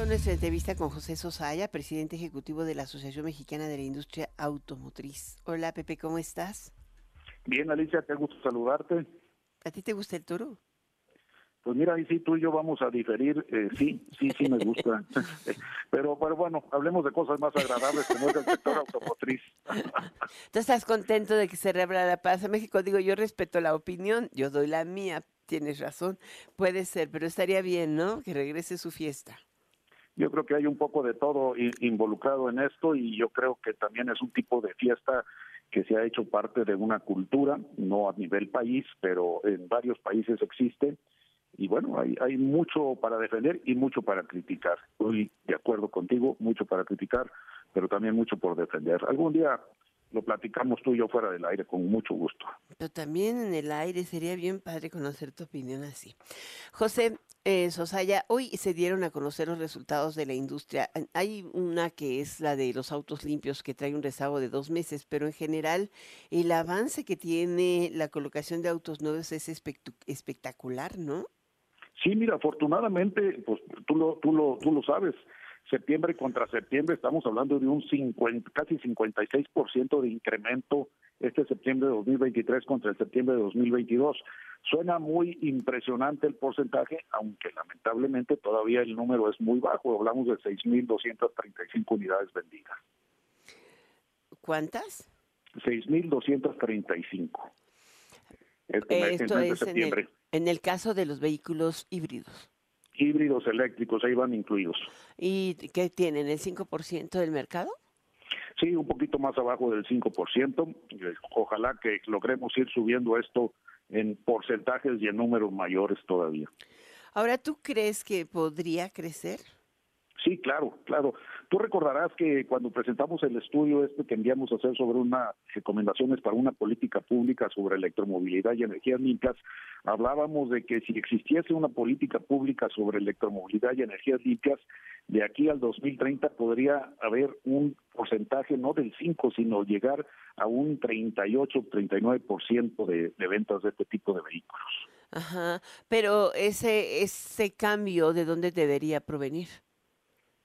con nuestra entrevista con José Sosaya, presidente ejecutivo de la Asociación Mexicana de la Industria Automotriz. Hola Pepe, ¿cómo estás? Bien, Alicia, qué gusto saludarte. ¿A ti te gusta el toro? Pues mira, ahí sí tú y yo vamos a diferir, eh, sí, sí, sí me gusta. pero, pero bueno, hablemos de cosas más agradables como es el sector automotriz. ¿Tú estás contento de que se reabra la paz a México? Digo, yo respeto la opinión, yo doy la mía, tienes razón, puede ser, pero estaría bien, ¿no? Que regrese su fiesta. Yo creo que hay un poco de todo involucrado en esto y yo creo que también es un tipo de fiesta que se ha hecho parte de una cultura, no a nivel país, pero en varios países existe y bueno, hay, hay mucho para defender y mucho para criticar. Estoy de acuerdo contigo, mucho para criticar, pero también mucho por defender. Algún día lo platicamos tú y yo fuera del aire con mucho gusto. Pero también en el aire sería bien padre conocer tu opinión así. José eh, Sosaya, hoy se dieron a conocer los resultados de la industria. Hay una que es la de los autos limpios que trae un rezago de dos meses, pero en general el avance que tiene la colocación de autos nuevos es espectacular, ¿no? Sí, mira, afortunadamente, pues tú lo, tú lo, tú lo sabes, septiembre contra septiembre estamos hablando de un 50, casi 56% de incremento este septiembre de 2023 contra el septiembre de 2022. Suena muy impresionante el porcentaje, aunque lamentablemente todavía el número es muy bajo, hablamos de 6.235 unidades vendidas. ¿Cuántas? 6.235. Este Esto es septiembre. En el caso de los vehículos híbridos. Híbridos eléctricos, ahí van incluidos. ¿Y qué tienen? ¿El 5% del mercado? Sí, un poquito más abajo del 5%. Ojalá que logremos ir subiendo esto en porcentajes y en números mayores todavía. Ahora, ¿tú crees que podría crecer? Sí, claro, claro. Tú recordarás que cuando presentamos el estudio este que enviamos a hacer sobre unas recomendaciones para una política pública sobre electromovilidad y energías limpias, hablábamos de que si existiese una política pública sobre electromovilidad y energías limpias, de aquí al 2030 podría haber un porcentaje no del 5, sino llegar a un 38, 39% de, de ventas de este tipo de vehículos. Ajá, pero ese ese cambio de dónde debería provenir?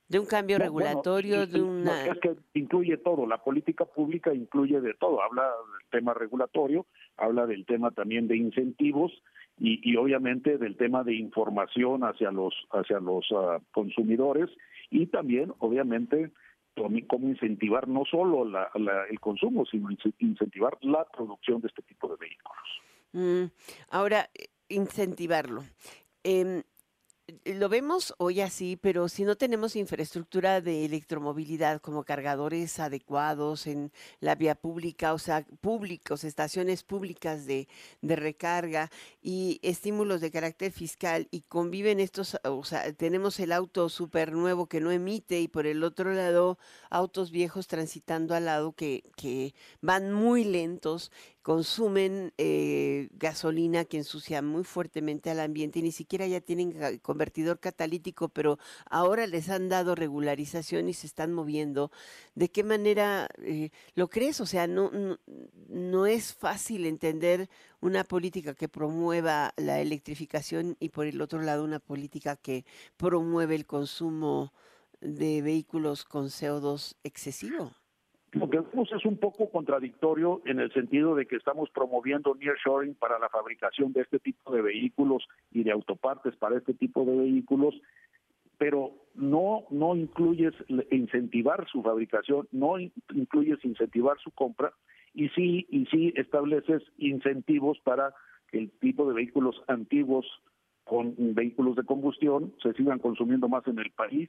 De un cambio regulatorio, de una... es que incluye todo, la política pública incluye de todo, habla del tema regulatorio, habla del tema también de incentivos y, y obviamente del tema de información hacia los, hacia los uh, consumidores y también obviamente cómo incentivar no solo la, la, el consumo, sino incentivar la producción de este tipo de vehículos. Mm, ahora, eh, incentivarlo. Eh, lo vemos hoy así, pero si no tenemos infraestructura de electromovilidad como cargadores adecuados en la vía pública, o sea, públicos, estaciones públicas de, de recarga y estímulos de carácter fiscal y conviven estos, o sea, tenemos el auto súper nuevo que no emite y por el otro lado autos viejos transitando al lado que, que van muy lentos consumen eh, gasolina que ensucia muy fuertemente al ambiente y ni siquiera ya tienen convertidor catalítico, pero ahora les han dado regularización y se están moviendo. ¿De qué manera eh, lo crees? O sea, no, no, no es fácil entender una política que promueva la electrificación y por el otro lado una política que promueve el consumo de vehículos con CO2 excesivo. Lo que vemos es un poco contradictorio en el sentido de que estamos promoviendo nearshoring para la fabricación de este tipo de vehículos y de autopartes para este tipo de vehículos, pero no no incluyes incentivar su fabricación, no incluyes incentivar su compra y sí y sí estableces incentivos para que el tipo de vehículos antiguos con vehículos de combustión se sigan consumiendo más en el país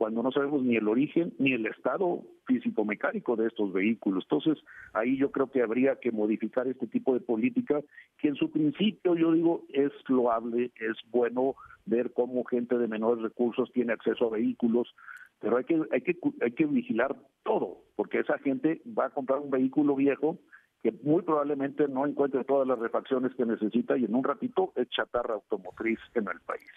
cuando no sabemos ni el origen ni el estado físico-mecánico de estos vehículos. Entonces, ahí yo creo que habría que modificar este tipo de política, que en su principio yo digo es loable, es bueno ver cómo gente de menores recursos tiene acceso a vehículos, pero hay que hay que hay que vigilar todo, porque esa gente va a comprar un vehículo viejo que muy probablemente no encuentre todas las refacciones que necesita y en un ratito es chatarra automotriz en el país.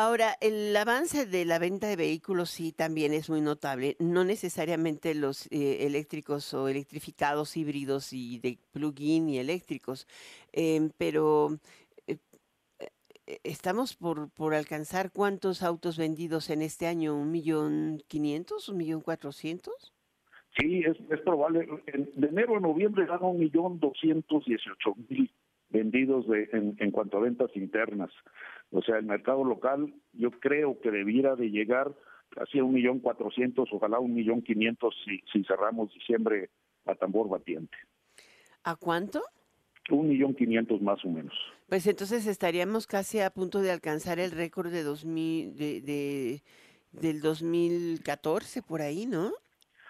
Ahora, el avance de la venta de vehículos sí también es muy notable. No necesariamente los eh, eléctricos o electrificados híbridos y de plug-in y eléctricos, eh, pero eh, eh, estamos por, alcanzar cuántos autos vendidos en este año, un millón quinientos, un millón cuatrocientos. Sí, es, probable. de enero a noviembre eran un millón doscientos dieciocho mil vendidos de, en, en cuanto a ventas internas. O sea, el mercado local yo creo que debiera de llegar casi a un millón cuatrocientos, ojalá un millón quinientos si, si cerramos diciembre a tambor batiente. ¿A cuánto? Un millón quinientos más o menos. Pues entonces estaríamos casi a punto de alcanzar el récord de, 2000, de, de del 2014 por ahí, ¿no?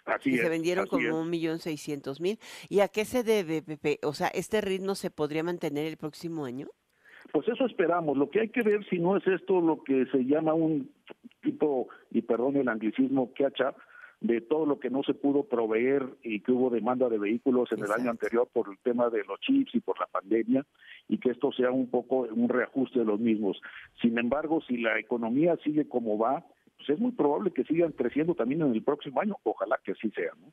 Así que es, se vendieron así como un millón seiscientos mil. ¿Y a qué se debe, Pepe? O sea, ¿este ritmo se podría mantener el próximo año? Pues eso esperamos. Lo que hay que ver si no es esto lo que se llama un tipo, y perdón el anglicismo, catch up, de todo lo que no se pudo proveer y que hubo demanda de vehículos en el año anterior por el tema de los chips y por la pandemia y que esto sea un poco un reajuste de los mismos. Sin embargo, si la economía sigue como va, pues es muy probable que sigan creciendo también en el próximo año. Ojalá que así sea. ¿no?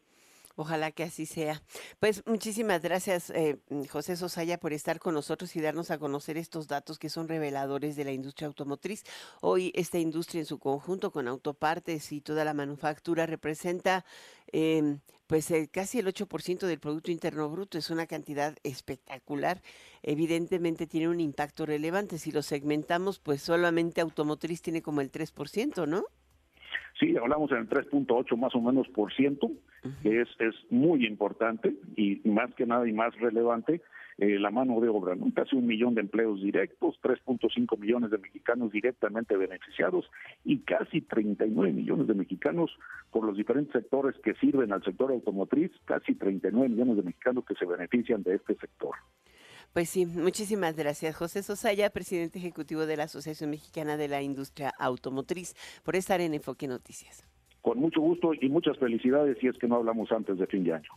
Ojalá que así sea. Pues muchísimas gracias, eh, José Sosaya, por estar con nosotros y darnos a conocer estos datos que son reveladores de la industria automotriz. Hoy esta industria en su conjunto, con autopartes y toda la manufactura, representa eh, pues casi el 8% del Producto Interno Bruto. Es una cantidad espectacular. Evidentemente tiene un impacto relevante. Si lo segmentamos, pues solamente automotriz tiene como el 3%, ¿no? Sí, hablamos en el 3.8 más o menos por ciento, que es, es muy importante y más que nada y más relevante eh, la mano de obra, ¿no? Casi un millón de empleos directos, 3.5 millones de mexicanos directamente beneficiados y casi 39 millones de mexicanos por los diferentes sectores que sirven al sector automotriz, casi 39 millones de mexicanos que se benefician de este sector. Pues sí, muchísimas gracias, José Sosaya, presidente ejecutivo de la Asociación Mexicana de la Industria Automotriz, por estar en Enfoque Noticias. Con mucho gusto y muchas felicidades si es que no hablamos antes de fin de año.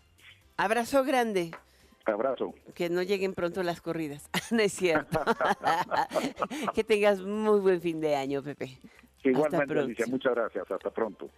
Abrazo grande. Abrazo. Que no lleguen pronto las corridas. no es cierto. que tengas muy buen fin de año, Pepe. Igualmente. Alicia, muchas gracias. Hasta pronto.